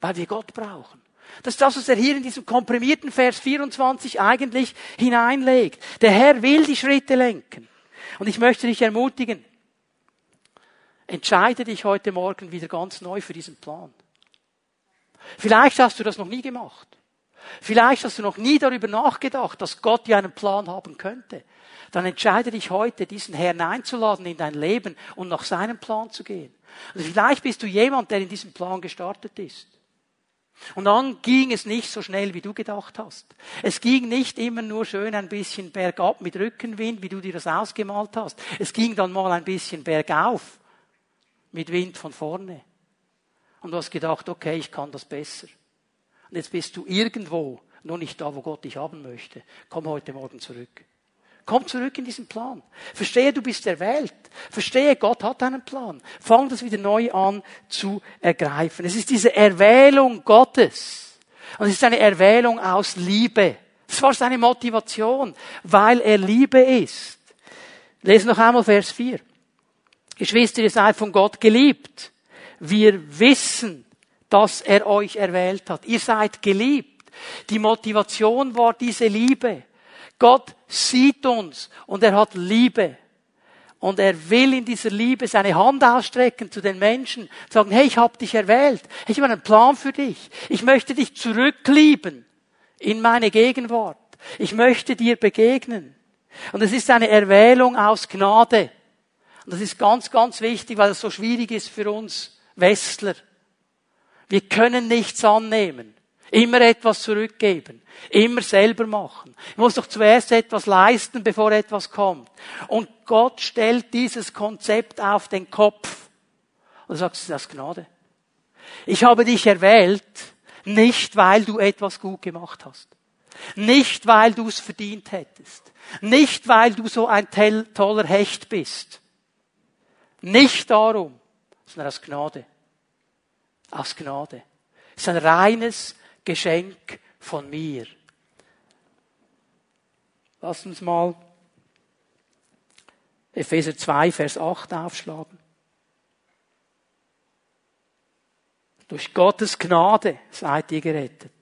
Weil wir Gott brauchen. Das ist das, was er hier in diesem komprimierten Vers 24 eigentlich hineinlegt. Der Herr will die Schritte lenken. Und ich möchte dich ermutigen, entscheide dich heute Morgen wieder ganz neu für diesen Plan. Vielleicht hast du das noch nie gemacht. Vielleicht hast du noch nie darüber nachgedacht, dass Gott dir einen Plan haben könnte. Dann entscheide dich heute, diesen Herrn einzuladen in dein Leben und nach seinem Plan zu gehen. Also vielleicht bist du jemand, der in diesem Plan gestartet ist. Und dann ging es nicht so schnell, wie du gedacht hast. Es ging nicht immer nur schön ein bisschen bergab mit Rückenwind, wie du dir das ausgemalt hast. Es ging dann mal ein bisschen bergauf mit Wind von vorne. Und du hast gedacht, okay, ich kann das besser. Und jetzt bist du irgendwo, nur nicht da, wo Gott dich haben möchte. Komm heute Morgen zurück. Komm zurück in diesen Plan. Verstehe, du bist erwählt. Verstehe, Gott hat einen Plan. Fang das wieder neu an zu ergreifen. Es ist diese Erwählung Gottes. Und es ist eine Erwählung aus Liebe. Das war seine Motivation, weil er Liebe ist. Lesen noch einmal Vers 4. Geschwister, ihr seid von Gott geliebt. Wir wissen, dass er euch erwählt hat. Ihr seid geliebt. Die Motivation war diese Liebe. Gott sieht uns und er hat Liebe. Und er will in dieser Liebe seine Hand ausstrecken zu den Menschen, sagen, hey, ich habe dich erwählt. Ich habe einen Plan für dich. Ich möchte dich zurücklieben in meine Gegenwart. Ich möchte dir begegnen. Und es ist eine Erwählung aus Gnade. Und das ist ganz, ganz wichtig, weil es so schwierig ist für uns Westler. Wir können nichts annehmen. Immer etwas zurückgeben. Immer selber machen. Ich muss doch zuerst etwas leisten, bevor etwas kommt. Und Gott stellt dieses Konzept auf den Kopf. Und sagt, das ist Gnade. Ich habe dich erwählt, nicht weil du etwas gut gemacht hast. Nicht weil du es verdient hättest. Nicht weil du so ein toller Hecht bist. Nicht darum, sondern aus Gnade. Aus Gnade. Es ist ein reines Geschenk von mir. Lass uns mal Epheser 2, Vers 8 aufschlagen. Durch Gottes Gnade seid ihr gerettet.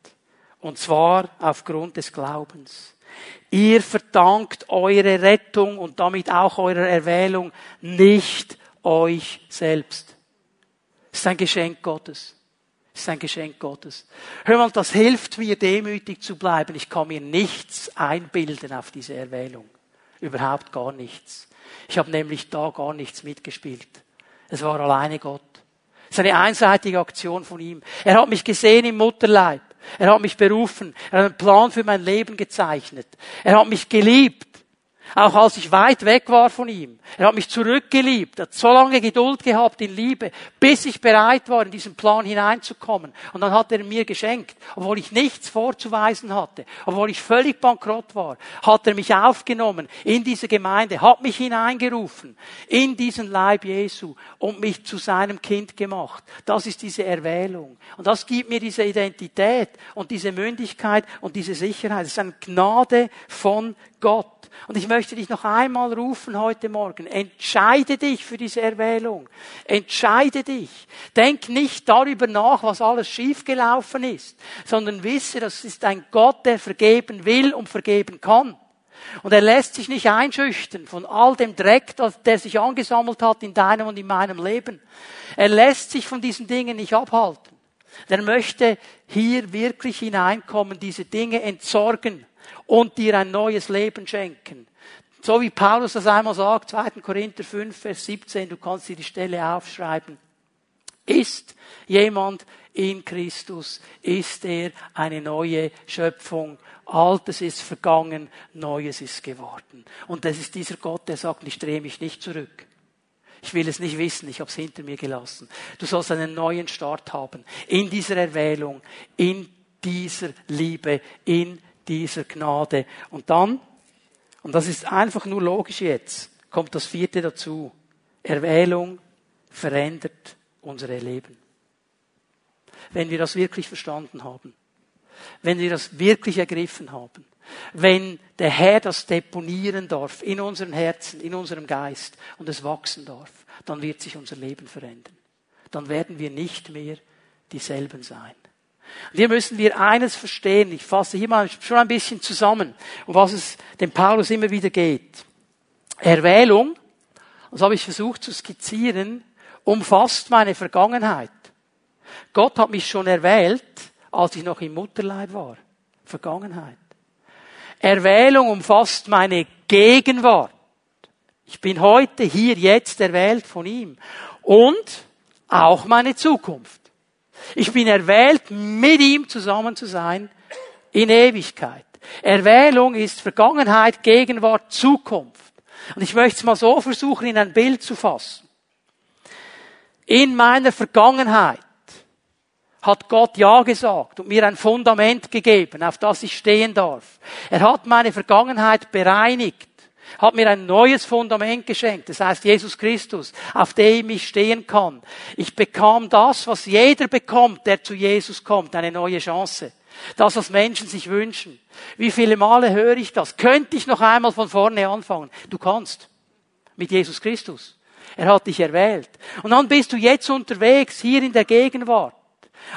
Und zwar aufgrund des Glaubens. Ihr verdankt eure Rettung und damit auch eure Erwählung nicht euch selbst. Es ist ein Geschenk Gottes. Das ist ein Geschenk Gottes. Hör mal, das hilft mir, demütig zu bleiben. Ich kann mir nichts einbilden auf diese Erwählung. Überhaupt gar nichts. Ich habe nämlich da gar nichts mitgespielt. Es war alleine Gott. Es ist eine einseitige Aktion von ihm. Er hat mich gesehen im Mutterleib. Er hat mich berufen. Er hat einen Plan für mein Leben gezeichnet. Er hat mich geliebt. Auch als ich weit weg war von ihm. Er hat mich zurückgeliebt, hat so lange Geduld gehabt in Liebe, bis ich bereit war, in diesen Plan hineinzukommen. Und dann hat er mir geschenkt, obwohl ich nichts vorzuweisen hatte, obwohl ich völlig bankrott war, hat er mich aufgenommen in diese Gemeinde, hat mich hineingerufen in diesen Leib Jesu und mich zu seinem Kind gemacht. Das ist diese Erwählung. Und das gibt mir diese Identität und diese Mündigkeit und diese Sicherheit. Es ist eine Gnade von Gott. Und ich möchte dich noch einmal rufen heute Morgen. Entscheide dich für diese Erwählung. Entscheide dich. Denk nicht darüber nach, was alles schiefgelaufen ist, sondern wisse, das ist ein Gott, der vergeben will und vergeben kann. Und er lässt sich nicht einschüchtern von all dem Dreck, der sich angesammelt hat in deinem und in meinem Leben. Er lässt sich von diesen Dingen nicht abhalten. Er möchte hier wirklich hineinkommen, diese Dinge entsorgen und dir ein neues Leben schenken. So wie Paulus das einmal sagt, 2. Korinther 5, Vers 17, du kannst dir die Stelle aufschreiben. Ist jemand in Christus, ist er eine neue Schöpfung. Altes ist vergangen, Neues ist geworden. Und das ist dieser Gott, der sagt, ich drehe mich nicht zurück. Ich will es nicht wissen, ich habe es hinter mir gelassen. Du sollst einen neuen Start haben. In dieser Erwählung, in dieser Liebe, in dieser Gnade. Und dann und das ist einfach nur logisch jetzt. Kommt das vierte dazu. Erwählung verändert unsere Leben. Wenn wir das wirklich verstanden haben. Wenn wir das wirklich ergriffen haben. Wenn der Herr das deponieren darf in unseren Herzen, in unserem Geist und es wachsen darf, dann wird sich unser Leben verändern. Dann werden wir nicht mehr dieselben sein. Und hier müssen wir eines verstehen. Ich fasse hier mal schon ein bisschen zusammen, um was es dem Paulus immer wieder geht. Erwählung, das habe ich versucht zu skizzieren, umfasst meine Vergangenheit. Gott hat mich schon erwählt, als ich noch im Mutterleib war. Vergangenheit. Erwählung umfasst meine Gegenwart. Ich bin heute, hier, jetzt erwählt von ihm. Und auch meine Zukunft. Ich bin erwählt, mit ihm zusammen zu sein in Ewigkeit. Erwählung ist Vergangenheit, Gegenwart, Zukunft. Und ich möchte es mal so versuchen, in ein Bild zu fassen. In meiner Vergangenheit hat Gott Ja gesagt und mir ein Fundament gegeben, auf das ich stehen darf. Er hat meine Vergangenheit bereinigt hat mir ein neues Fundament geschenkt. Das heißt Jesus Christus, auf dem ich stehen kann. Ich bekam das, was jeder bekommt, der zu Jesus kommt, eine neue Chance. Das, was Menschen sich wünschen. Wie viele Male höre ich das? Könnte ich noch einmal von vorne anfangen? Du kannst. Mit Jesus Christus. Er hat dich erwählt. Und dann bist du jetzt unterwegs, hier in der Gegenwart.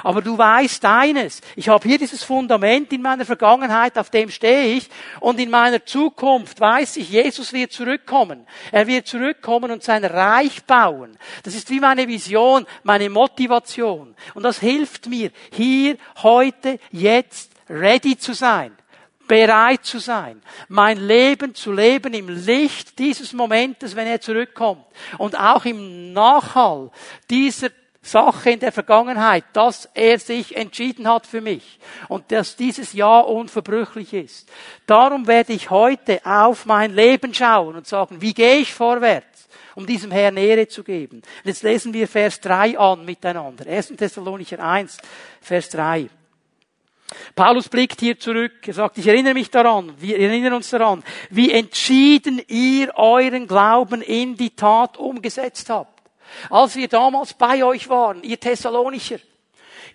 Aber du weißt eines, ich habe hier dieses Fundament in meiner Vergangenheit, auf dem stehe ich, und in meiner Zukunft weiß ich, Jesus wird zurückkommen. Er wird zurückkommen und sein Reich bauen. Das ist wie meine Vision, meine Motivation. Und das hilft mir, hier, heute, jetzt ready zu sein bereit zu sein, mein Leben zu leben im Licht dieses Momentes, wenn er zurückkommt und auch im Nachhall dieser Sache in der Vergangenheit, dass er sich entschieden hat für mich und dass dieses Ja unverbrüchlich ist. Darum werde ich heute auf mein Leben schauen und sagen, wie gehe ich vorwärts, um diesem Herrn Ehre zu geben. Und jetzt lesen wir Vers 3 an miteinander. 1. Thessalonicher 1, Vers 3. Paulus blickt hier zurück. Er sagt, ich erinnere mich daran, wir erinnern uns daran, wie entschieden ihr euren Glauben in die Tat umgesetzt habt. Als wir damals bei euch waren, ihr Thessalonicher,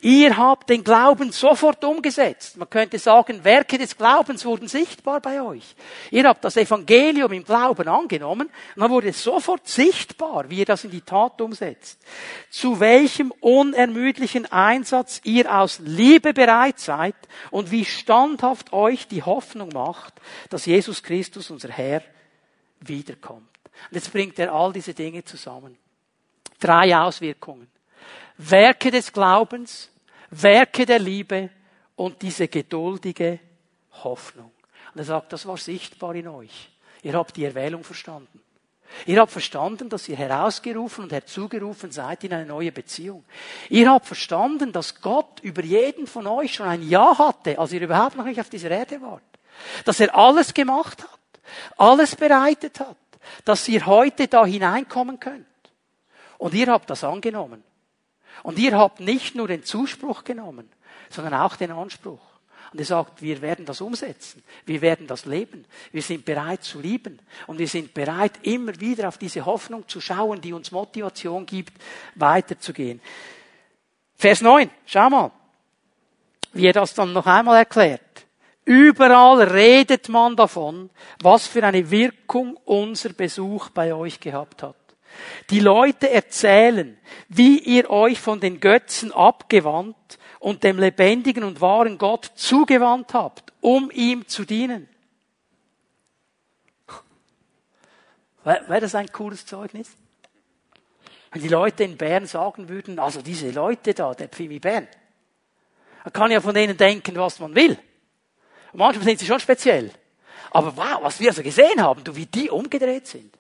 ihr habt den Glauben sofort umgesetzt. Man könnte sagen, Werke des Glaubens wurden sichtbar bei euch. Ihr habt das Evangelium im Glauben angenommen und dann wurde es sofort sichtbar, wie ihr das in die Tat umsetzt. Zu welchem unermüdlichen Einsatz ihr aus Liebe bereit seid und wie standhaft euch die Hoffnung macht, dass Jesus Christus, unser Herr, wiederkommt. Und jetzt bringt er all diese Dinge zusammen. Drei Auswirkungen. Werke des Glaubens, Werke der Liebe und diese geduldige Hoffnung. Und er sagt, das war sichtbar in euch. Ihr habt die Erwählung verstanden. Ihr habt verstanden, dass ihr herausgerufen und herzugerufen seid in eine neue Beziehung. Ihr habt verstanden, dass Gott über jeden von euch schon ein Ja hatte, als ihr überhaupt noch nicht auf dieser Erde wart. Dass er alles gemacht hat, alles bereitet hat, dass ihr heute da hineinkommen könnt. Und ihr habt das angenommen. Und ihr habt nicht nur den Zuspruch genommen, sondern auch den Anspruch. Und ihr sagt, wir werden das umsetzen. Wir werden das leben. Wir sind bereit zu lieben. Und wir sind bereit, immer wieder auf diese Hoffnung zu schauen, die uns Motivation gibt, weiterzugehen. Vers 9. Schau mal. Wie er das dann noch einmal erklärt. Überall redet man davon, was für eine Wirkung unser Besuch bei euch gehabt hat. Die Leute erzählen, wie ihr euch von den Götzen abgewandt und dem lebendigen und wahren Gott zugewandt habt, um ihm zu dienen. Wäre das ein cooles Zeugnis? Wenn die Leute in Bern sagen würden, also diese Leute da, der Pfimi Bern, man kann ja von denen denken, was man will. Und manchmal sind sie schon speziell. Aber wow, was wir also gesehen haben, du, wie die umgedreht sind.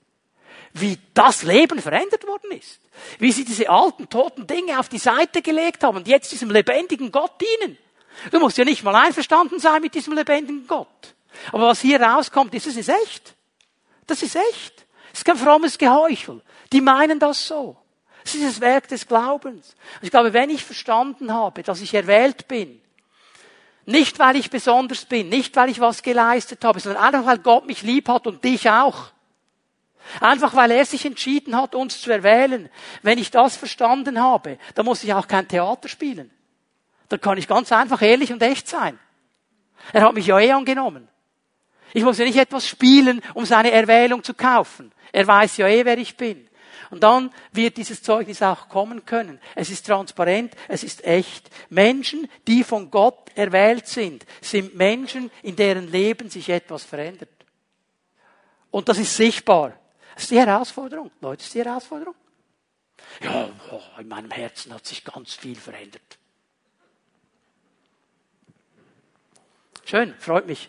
Wie das Leben verändert worden ist. Wie sie diese alten, toten Dinge auf die Seite gelegt haben und jetzt diesem lebendigen Gott dienen. Du musst ja nicht mal einverstanden sein mit diesem lebendigen Gott. Aber was hier rauskommt, ist, das ist echt. Das ist echt. Es ist kein frommes Geheuchel. Die meinen das so. Es ist das Werk des Glaubens. Und ich glaube, wenn ich verstanden habe, dass ich erwählt bin, nicht weil ich besonders bin, nicht weil ich was geleistet habe, sondern einfach weil Gott mich lieb hat und dich auch. Einfach weil er sich entschieden hat, uns zu erwählen. Wenn ich das verstanden habe, dann muss ich auch kein Theater spielen. Dann kann ich ganz einfach ehrlich und echt sein. Er hat mich ja eh angenommen. Ich muss ja nicht etwas spielen, um seine Erwählung zu kaufen. Er weiß ja eh, wer ich bin. Und dann wird dieses Zeugnis auch kommen können. Es ist transparent, es ist echt. Menschen, die von Gott erwählt sind, sind Menschen, in deren Leben sich etwas verändert. Und das ist sichtbar. Das ist die Herausforderung. Leute, das ist die Herausforderung. Ja, in meinem Herzen hat sich ganz viel verändert. Schön, freut mich.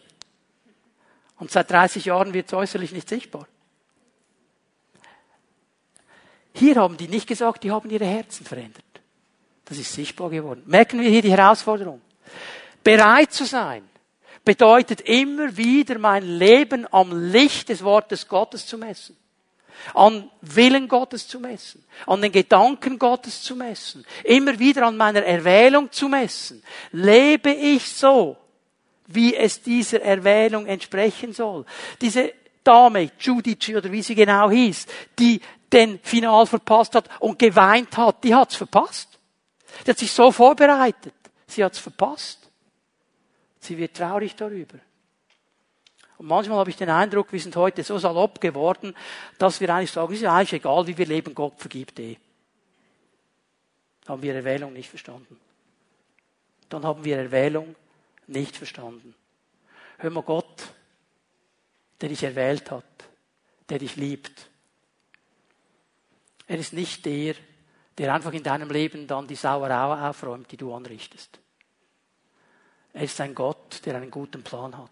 Und seit 30 Jahren wird es äußerlich nicht sichtbar. Hier haben die nicht gesagt, die haben ihre Herzen verändert. Das ist sichtbar geworden. Merken wir hier die Herausforderung. Bereit zu sein bedeutet immer wieder mein Leben am Licht des Wortes Gottes zu messen. An Willen Gottes zu messen. An den Gedanken Gottes zu messen. Immer wieder an meiner Erwählung zu messen. Lebe ich so, wie es dieser Erwählung entsprechen soll. Diese Dame, Judici oder wie sie genau hieß, die den Final verpasst hat und geweint hat, die hat's verpasst. Die hat sich so vorbereitet. Sie hat's verpasst. Sie wird traurig darüber. Und manchmal habe ich den Eindruck, wir sind heute so salopp geworden, dass wir eigentlich sagen, es ist ja eigentlich egal, wie wir leben, Gott vergibt eh. Haben wir Erwählung nicht verstanden. Dann haben wir Erwählung nicht verstanden. Hör mal Gott, der dich erwählt hat, der dich liebt, er ist nicht der, der einfach in deinem Leben dann die Sauerau aufräumt, die du anrichtest. Er ist ein Gott, der einen guten Plan hat.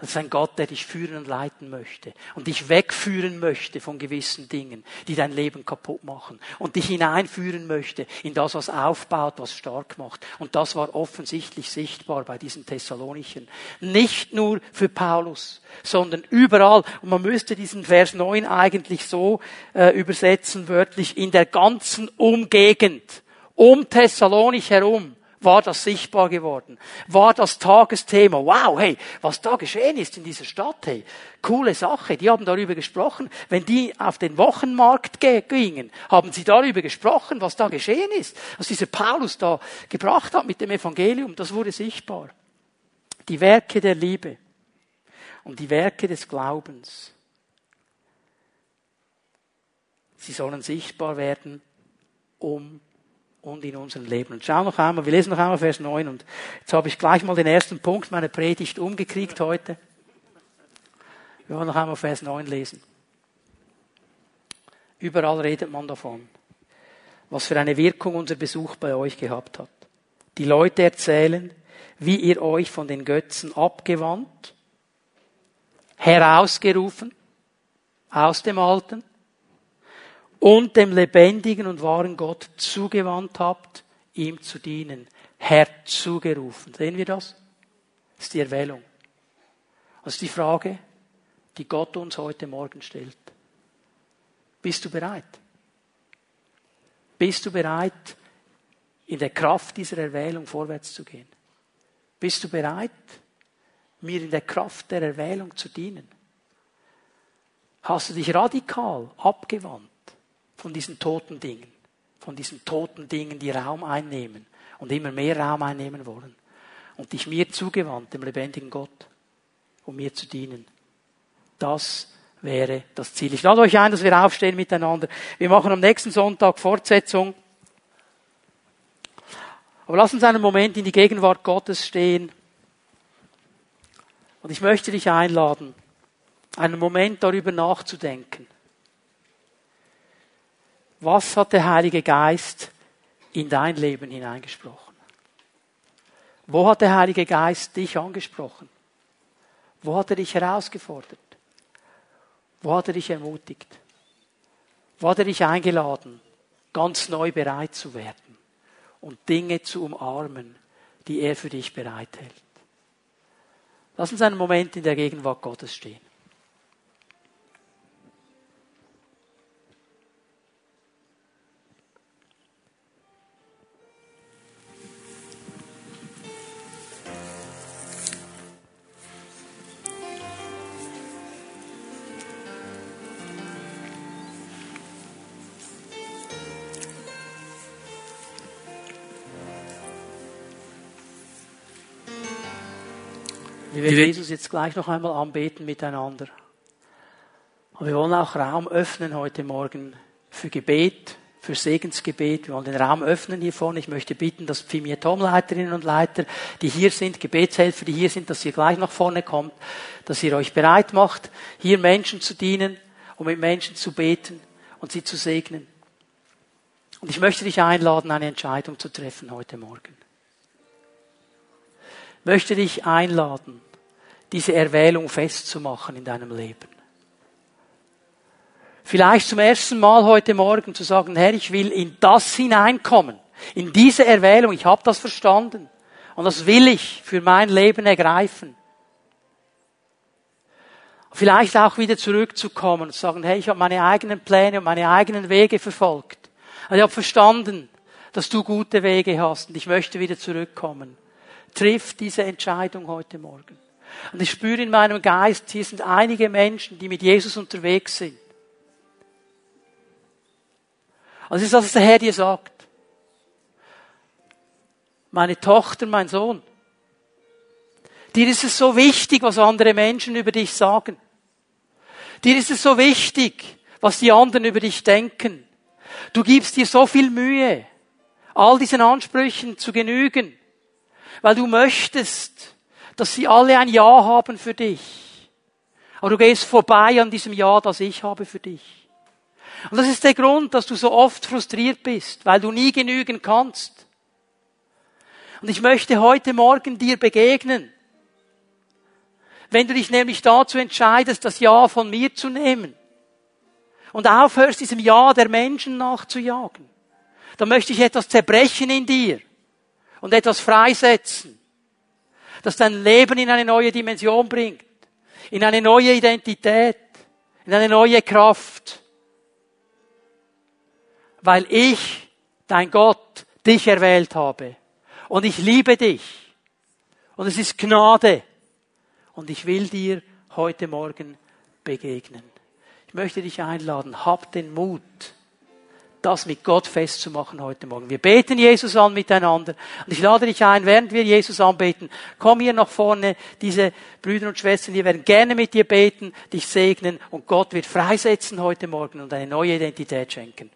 Es ist ein Gott, der dich führen und leiten möchte und dich wegführen möchte von gewissen Dingen, die dein Leben kaputt machen und dich hineinführen möchte in das, was aufbaut, was stark macht. Und das war offensichtlich sichtbar bei diesen Thessalonichern. Nicht nur für Paulus, sondern überall. Und man müsste diesen Vers 9 eigentlich so äh, übersetzen, wörtlich, in der ganzen Umgegend, um Thessalonich herum war das sichtbar geworden, war das Tagesthema. Wow, hey, was da geschehen ist in dieser Stadt, hey, coole Sache. Die haben darüber gesprochen. Wenn die auf den Wochenmarkt gingen, haben sie darüber gesprochen, was da geschehen ist, was dieser Paulus da gebracht hat mit dem Evangelium. Das wurde sichtbar. Die Werke der Liebe und die Werke des Glaubens. Sie sollen sichtbar werden, um und in unserem Leben. Und schau noch einmal, wir lesen noch einmal Vers 9 und jetzt habe ich gleich mal den ersten Punkt meiner Predigt umgekriegt heute. Wir wollen noch einmal Vers 9 lesen. Überall redet man davon, was für eine Wirkung unser Besuch bei euch gehabt hat. Die Leute erzählen, wie ihr euch von den Götzen abgewandt, herausgerufen aus dem Alten und dem lebendigen und wahren Gott zugewandt habt, ihm zu dienen. Herzugerufen. Sehen wir das? Das ist die Erwählung. Ist die Frage, die Gott uns heute Morgen stellt. Bist du bereit? Bist du bereit, in der Kraft dieser Erwählung vorwärts zu gehen? Bist du bereit, mir in der Kraft der Erwählung zu dienen? Hast du dich radikal abgewandt von diesen toten Dingen, von diesen toten Dingen, die Raum einnehmen und immer mehr Raum einnehmen wollen. Und dich mir zugewandt, dem lebendigen Gott, um mir zu dienen. Das wäre das Ziel. Ich lade euch ein, dass wir aufstehen miteinander. Wir machen am nächsten Sonntag Fortsetzung. Aber lass uns einen Moment in die Gegenwart Gottes stehen. Und ich möchte dich einladen, einen Moment darüber nachzudenken Was hat der Heilige Geist in dein Leben hineingesprochen? Wo hat der Heilige Geist dich angesprochen? Wo hat er dich herausgefordert? Wo hat er dich ermutigt? Wo hat er dich eingeladen, ganz neu bereit zu werden und Dinge zu umarmen, die er für dich bereithält? Lass uns einen Moment in der Gegenwart Gottes stehen. Wir Jesus jetzt gleich noch einmal anbeten miteinander. Und wir wollen auch Raum öffnen heute Morgen für Gebet, für Segensgebet. Wir wollen den Raum öffnen hier vorne. Ich möchte bitten, dass Pfimier Tomleiterinnen und Leiter, die hier sind, Gebetshelfer, die hier sind, dass ihr gleich nach vorne kommt, dass ihr euch bereit macht, hier Menschen zu dienen und mit Menschen zu beten und sie zu segnen. Und ich möchte dich einladen, eine Entscheidung zu treffen heute Morgen. Ich möchte dich einladen, diese Erwählung festzumachen in deinem Leben. Vielleicht zum ersten Mal heute Morgen zu sagen, Herr, ich will in das hineinkommen, in diese Erwählung, ich habe das verstanden und das will ich für mein Leben ergreifen. Vielleicht auch wieder zurückzukommen und sagen, hey, ich habe meine eigenen Pläne und meine eigenen Wege verfolgt. Und ich habe verstanden, dass du gute Wege hast und ich möchte wieder zurückkommen. Triff diese Entscheidung heute Morgen. Und ich spüre in meinem Geist, hier sind einige Menschen, die mit Jesus unterwegs sind. Also ist das, was der Herr dir sagt. Meine Tochter, mein Sohn. Dir ist es so wichtig, was andere Menschen über dich sagen. Dir ist es so wichtig, was die anderen über dich denken. Du gibst dir so viel Mühe, all diesen Ansprüchen zu genügen, weil du möchtest, dass sie alle ein Ja haben für dich. Aber du gehst vorbei an diesem Ja, das ich habe für dich. Und das ist der Grund, dass du so oft frustriert bist, weil du nie genügen kannst. Und ich möchte heute Morgen dir begegnen. Wenn du dich nämlich dazu entscheidest, das Ja von mir zu nehmen und aufhörst, diesem Ja der Menschen nachzujagen, dann möchte ich etwas zerbrechen in dir und etwas freisetzen das dein Leben in eine neue Dimension bringt, in eine neue Identität, in eine neue Kraft. Weil ich, dein Gott, dich erwählt habe. Und ich liebe dich. Und es ist Gnade. Und ich will dir heute Morgen begegnen. Ich möchte dich einladen, hab den Mut, das mit Gott festzumachen heute Morgen. Wir beten Jesus an miteinander. Und ich lade dich ein, während wir Jesus anbeten, komm hier nach vorne. Diese Brüder und Schwestern, die werden gerne mit dir beten, dich segnen und Gott wird freisetzen heute Morgen und eine neue Identität schenken.